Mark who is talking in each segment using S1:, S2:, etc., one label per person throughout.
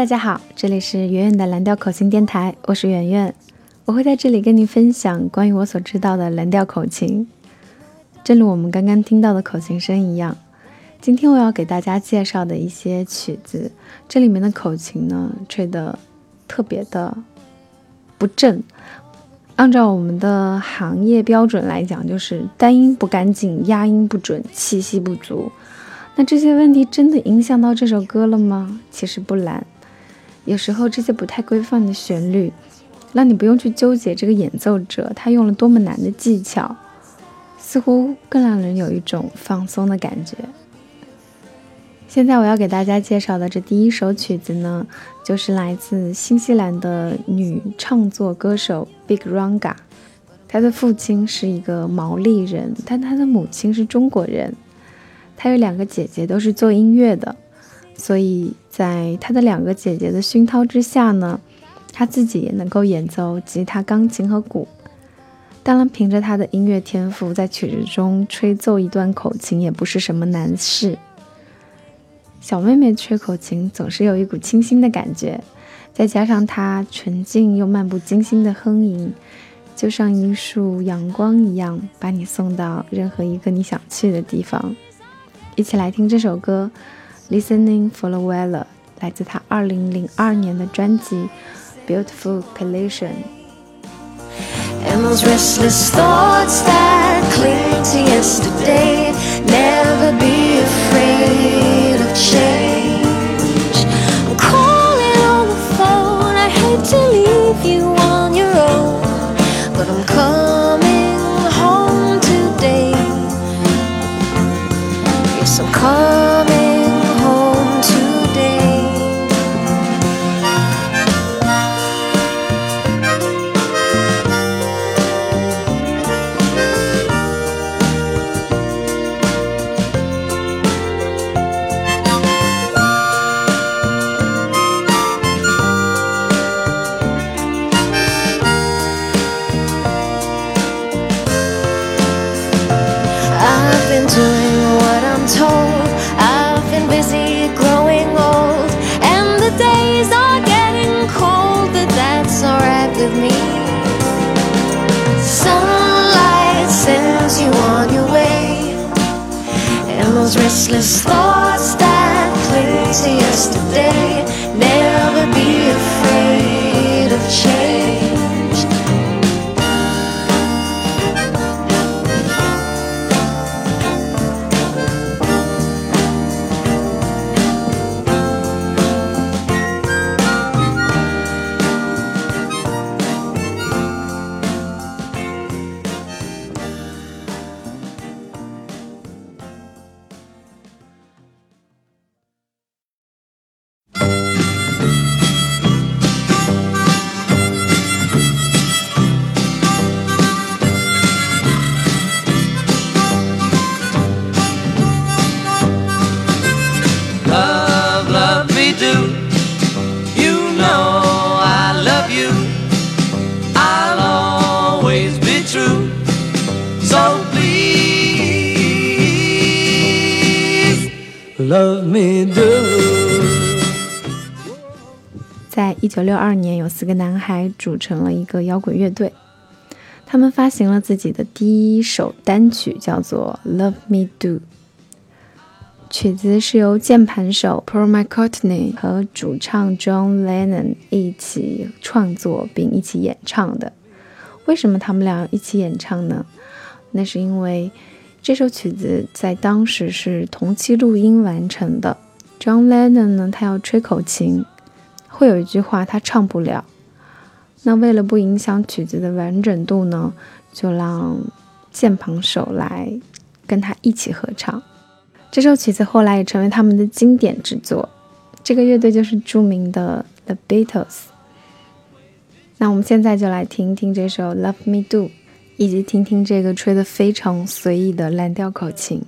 S1: 大家好，这里是圆圆的蓝调口琴电台，我是圆圆，我会在这里跟你分享关于我所知道的蓝调口琴。正如我们刚刚听到的口琴声一样，今天我要给大家介绍的一些曲子，这里面的口琴呢，吹得特别的不正。按照我们的行业标准来讲，就是单音不干净，压音不准，气息不足。那这些问题真的影响到这首歌了吗？其实不然。有时候这些不太规范的旋律，让你不用去纠结这个演奏者他用了多么难的技巧，似乎更让人有一种放松的感觉。现在我要给大家介绍的这第一首曲子呢，就是来自新西兰的女唱作歌手 Big Ranga，她的父亲是一个毛利人，但她的母亲是中国人。她有两个姐姐，都是做音乐的。所以在他的两个姐姐的熏陶之下呢，他自己也能够演奏吉他、钢琴和鼓。当然，凭着他的音乐天赋，在曲子中吹奏一段口琴也不是什么难事。小妹妹吹口琴总是有一股清新的感觉，再加上她纯净又漫不经心的哼吟，就像一束阳光一样，把你送到任何一个你想去的地方。一起来听这首歌。Listening for the weather，来自他二零零二年的专辑《Beautiful Collision》。And those restless thoughts that cling to yesterday, never be afraid of change. I'm calling on the phone, I hate to leave you 一九六二年，有四个男孩组成了一个摇滚乐队，他们发行了自己的第一首单曲，叫做《Love Me Do》。曲子是由键盘手 Paul McCartney 和主唱 John Lennon 一起创作并一起演唱的。为什么他们俩一起演唱呢？那是因为这首曲子在当时是同期录音完成的。John Lennon 呢，他要吹口琴，会有一句话他唱不了。那为了不影响曲子的完整度呢，就让键盘手来跟他一起合唱。这首曲子后来也成为他们的经典之作。这个乐队就是著名的 The Beatles。那我们现在就来听听这首《Love Me Do》，以及听听这个吹得非常随意的蓝调口琴。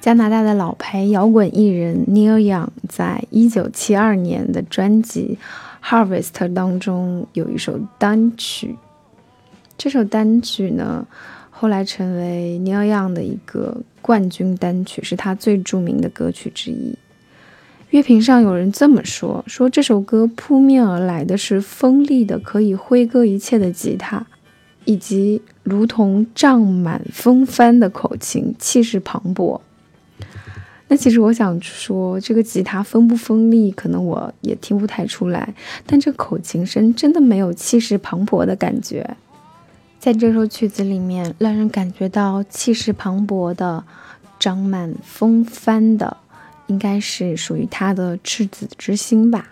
S1: 加拿大的老牌摇滚艺人 Neil Young 在一九七二年的专辑《Harvest》当中有一首单曲，这首单曲呢后来成为 Neil Young 的一个冠军单曲，是他最著名的歌曲之一。乐评上有人这么说：说这首歌扑面而来的是锋利的、可以挥戈一切的吉他，以及如同胀满风帆的口琴，气势磅礴。那其实我想说，这个吉他锋不锋利，可能我也听不太出来。但这口琴声真的没有气势磅礴的感觉，在这首曲子里面，让人感觉到气势磅礴的、长满风帆的，应该是属于他的赤子之心吧。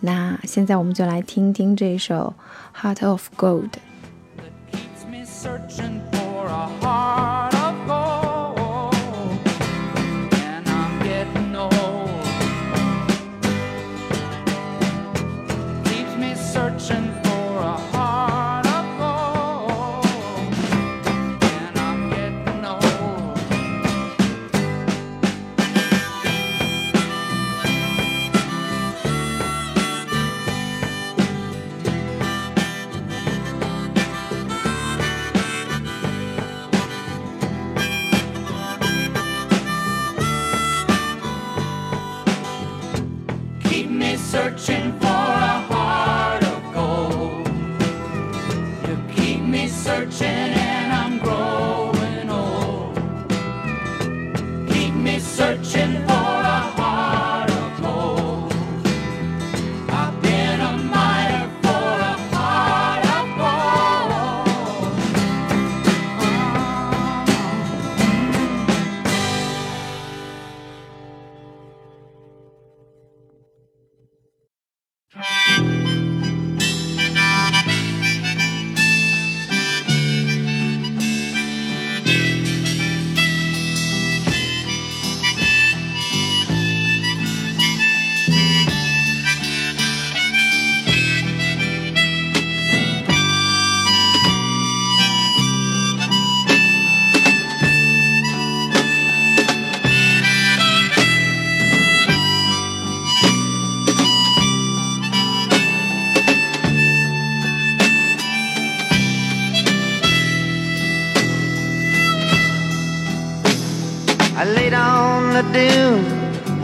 S1: 那现在我们就来听听这首《Heart of Gold》。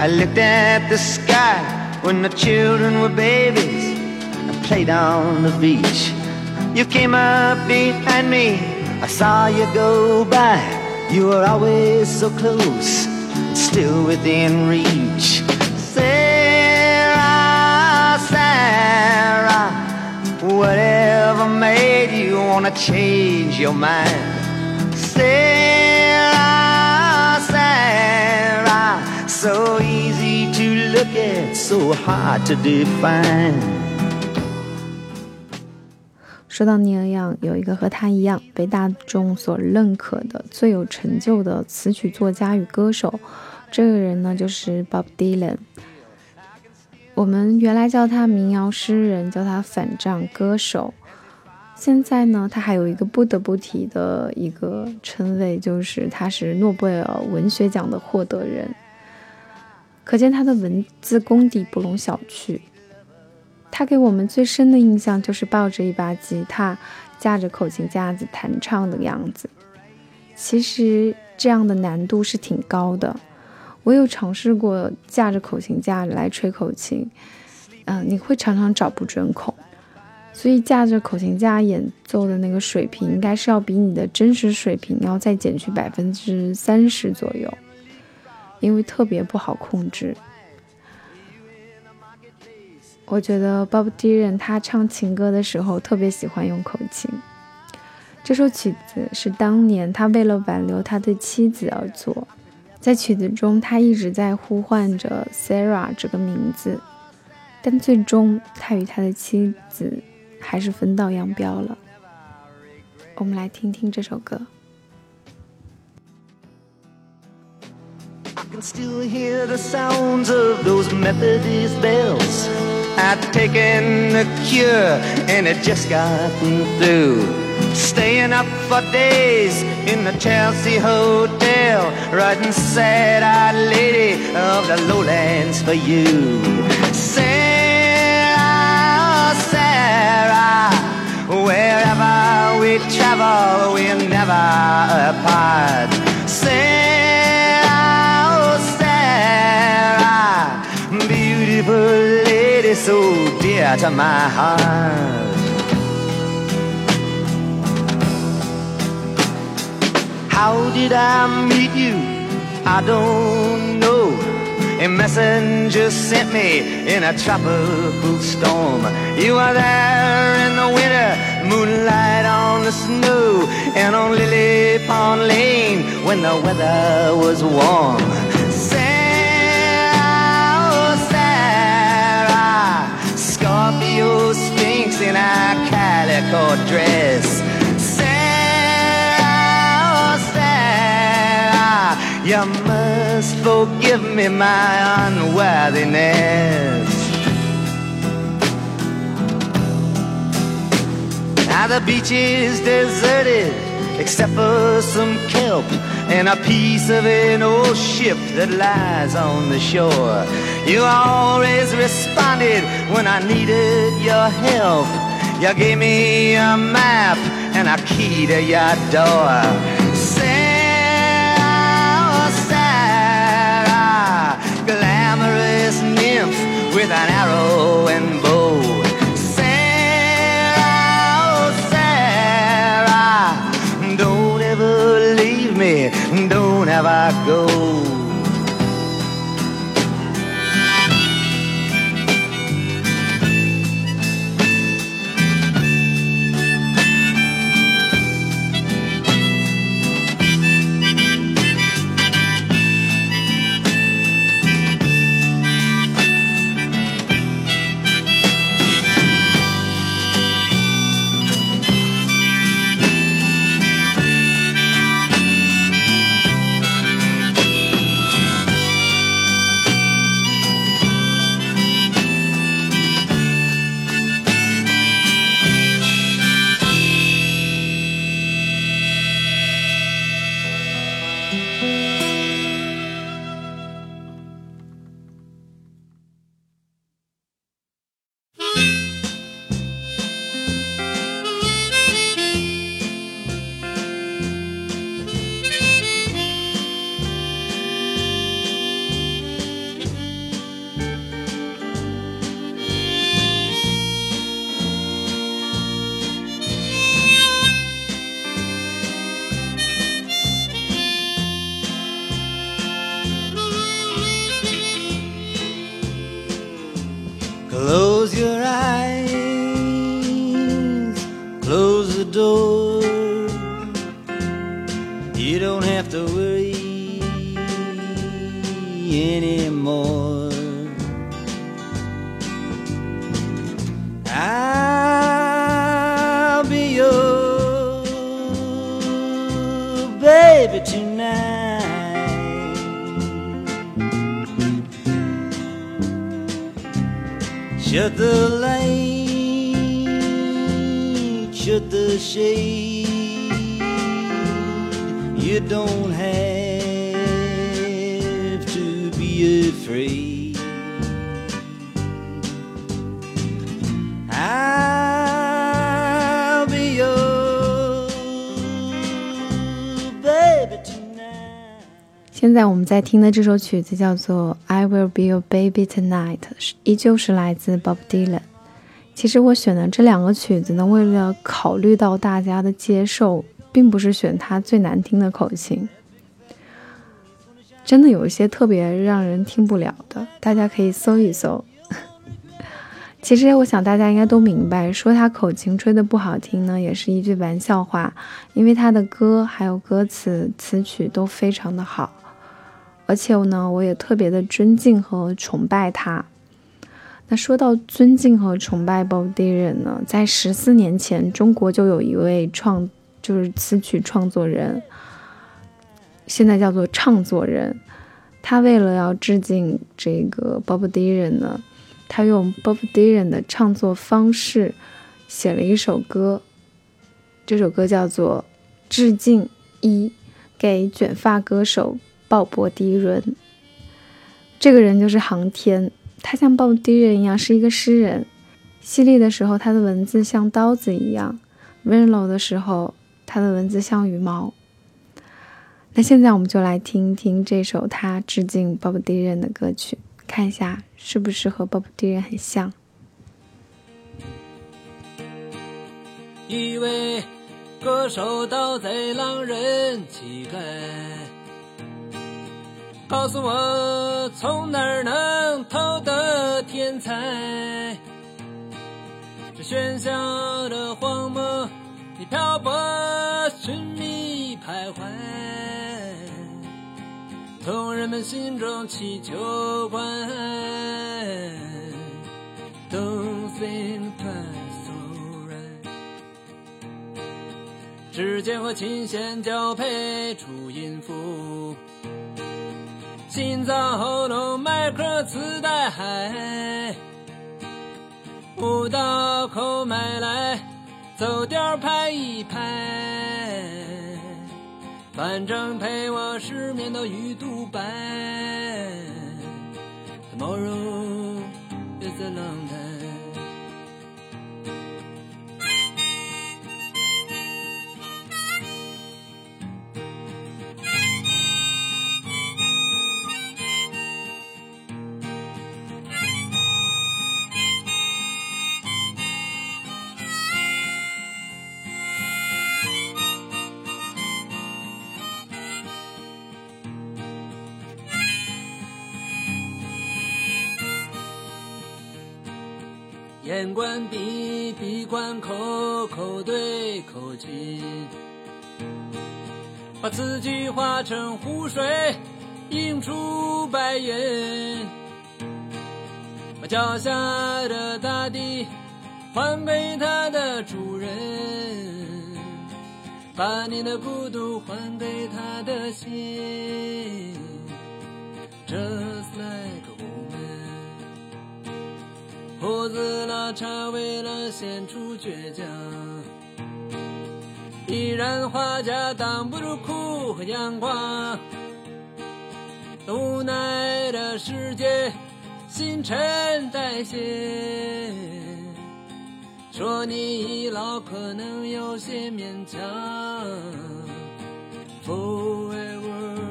S2: I looked at the sky when the children were babies. I played on the beach. You came up behind me. I saw you go by. You were always so close, still within reach. Sarah, Sarah, whatever made you wanna change your mind? Sarah, Sarah, so look at, so hard to define.
S1: 说到尼尔杨，有一个和他一样被大众所认可的最有成就的词曲作家与歌手，这个人呢就是 Bob Dylan。我们原来叫他民谣诗人，叫他反战歌手。现在呢，他还有一个不得不提的一个称谓，就是他是诺贝尔文学奖的获得人。可见他的文字功底不容小觑。他给我们最深的印象就是抱着一把吉他，架着口琴架子弹唱的样子。其实这样的难度是挺高的。我有尝试过架着口琴架来吹口琴，嗯，你会常常找不准孔。所以架着口琴架演奏的那个水平，应该是要比你的真实水平要再减去百分之三十左右。因为特别不好控制，我觉得 Bob Dylan 他唱情歌的时候特别喜欢用口琴。这首曲子是当年他为了挽留他的妻子而作，在曲子中他一直在呼唤着 Sarah 这个名字，但最终他与他的妻子还是分道扬镳了。我们来听听这首歌。
S2: Still hear the sounds of those Methodist bells. I'd taken the cure and it just got me through. Staying up for days in the Chelsea Hotel, writing sad-eyed lady of the lowlands for you. Sarah, Sarah, wherever we travel, we're never apart. To my heart. How did I meet you? I don't know. A messenger sent me in a tropical storm. You were there in the winter, moonlight on the snow, and on Lily Pond Lane when the weather was warm. Scorpio Sphinx in a calico dress. Sarah, oh, Sarah, You must forgive me my unworthiness. Now the beach is deserted except for some kelp and a piece of an old ship that lies on the shore. You always responded when I needed your help. You gave me a map and a key to your door. Anymore. I'll be your baby tonight. Shut the light, shut the shade. You don't have
S1: 现在我们在听的这首曲子叫做《I Will Be Your Baby Tonight》，依旧是来自 Bob Dylan。其实我选的这两个曲子呢，为了考虑到大家的接受，并不是选它最难听的口琴，真的有一些特别让人听不了的，大家可以搜一搜。其实我想大家应该都明白，说他口琴吹的不好听呢，也是一句玩笑话，因为他的歌还有歌词词曲都非常的好，而且呢，我也特别的尊敬和崇拜他。那说到尊敬和崇拜 Bob Dylan 呢，在十四年前，中国就有一位创就是词曲创作人，现在叫做唱作人，他为了要致敬这个 Bob Dylan 呢。他用 Bob Dylan 的唱作方式写了一首歌，这首歌叫做《致敬一》，给卷发歌手鲍勃迪伦。这个人就是航天，他像鲍勃迪伦一样是一个诗人。犀利的时候，他的文字像刀子一样；温柔的时候，他的文字像羽毛。那现在我们就来听一听这首他致敬鲍勃迪伦的歌曲，看一下是不是和鲍勃迪伦很像。
S3: 一位歌手盗贼狼人乞丐，告诉我从哪儿能偷得天才？这喧嚣的荒漠，你漂泊寻觅徘徊，从人们心中祈求关爱。Don't think twice. 指尖和琴弦交配出音符，心脏喉咙麦克磁带嗨，舞蹈口买来走调拍一拍，反正陪我失眠的鱼肚白。Tomorrow is a long time. 眼观鼻，鼻观口，口对口亲，把字句化成湖水，映出白云。把脚下的大地还给它的主人，把你的孤独还给他的心。Just like。胡子拉碴，为了显出倔强，依然画家挡不住酷和阳光。无奈的世界，新陈代谢，说你已老可能有些勉强。Forever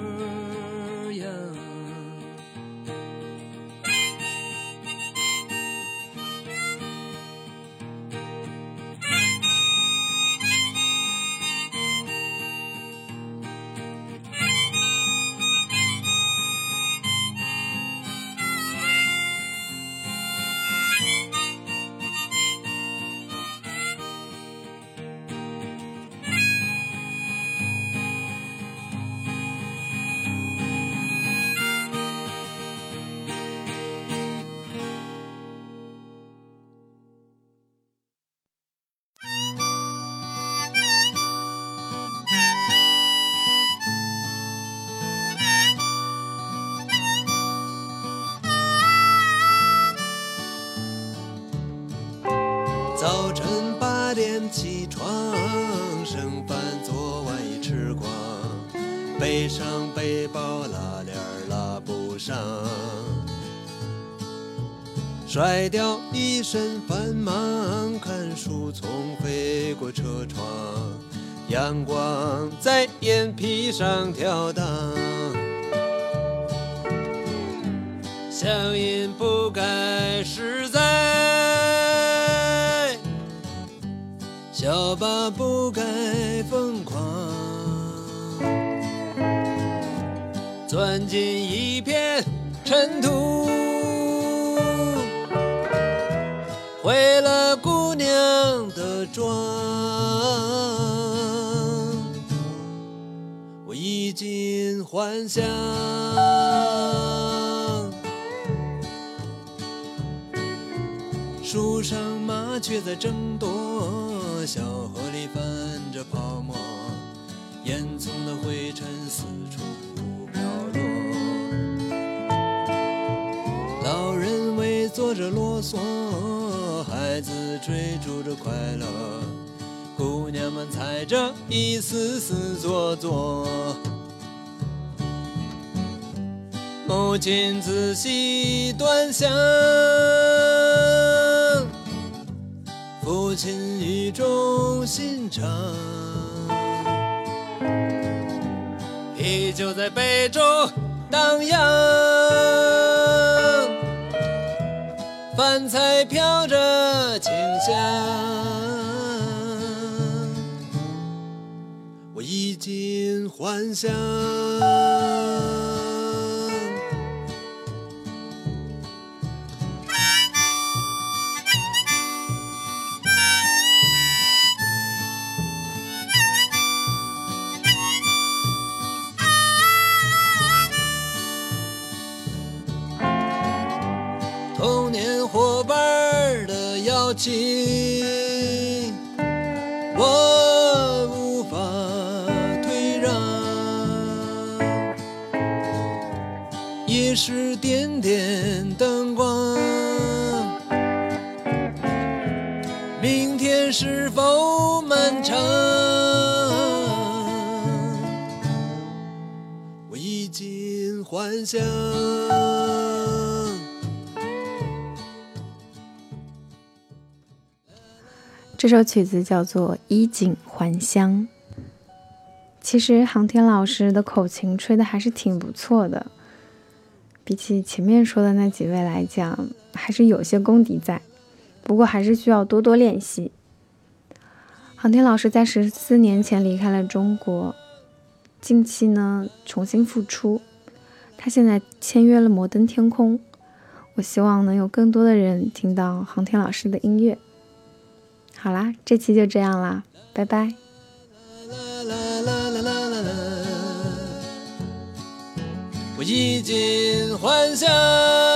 S3: 点起床，剩饭昨晚已吃光，背上背包拉链拉不上，甩掉一身繁忙，看书从飞过车窗，阳光在眼皮上跳荡，乡音不该是在。小吧不该疯狂，钻进一片尘土，毁了姑娘的妆。我衣锦还乡。树上麻雀在争夺，小河里泛着泡沫，烟囱的灰尘四处飘落。老人围坐着啰嗦，孩子追逐着快乐，姑娘。们踩着一丝丝做作。母亲仔细端详，父亲语重心长。啤酒在杯中荡漾，饭菜飘着清香。我衣锦还乡。的邀请，我无法退让。夜是点点灯光，明天是否漫长？我衣锦还乡。
S1: 这首曲子叫做《衣锦还乡》。其实航天老师的口琴吹的还是挺不错的，比起前面说的那几位来讲，还是有些功底在。不过还是需要多多练习。航天老师在十四年前离开了中国，近期呢重新复出。他现在签约了摩登天空，我希望能有更多的人听到航天老师的音乐。好啦，这期就这样啦，拜拜。
S3: 我衣锦还乡。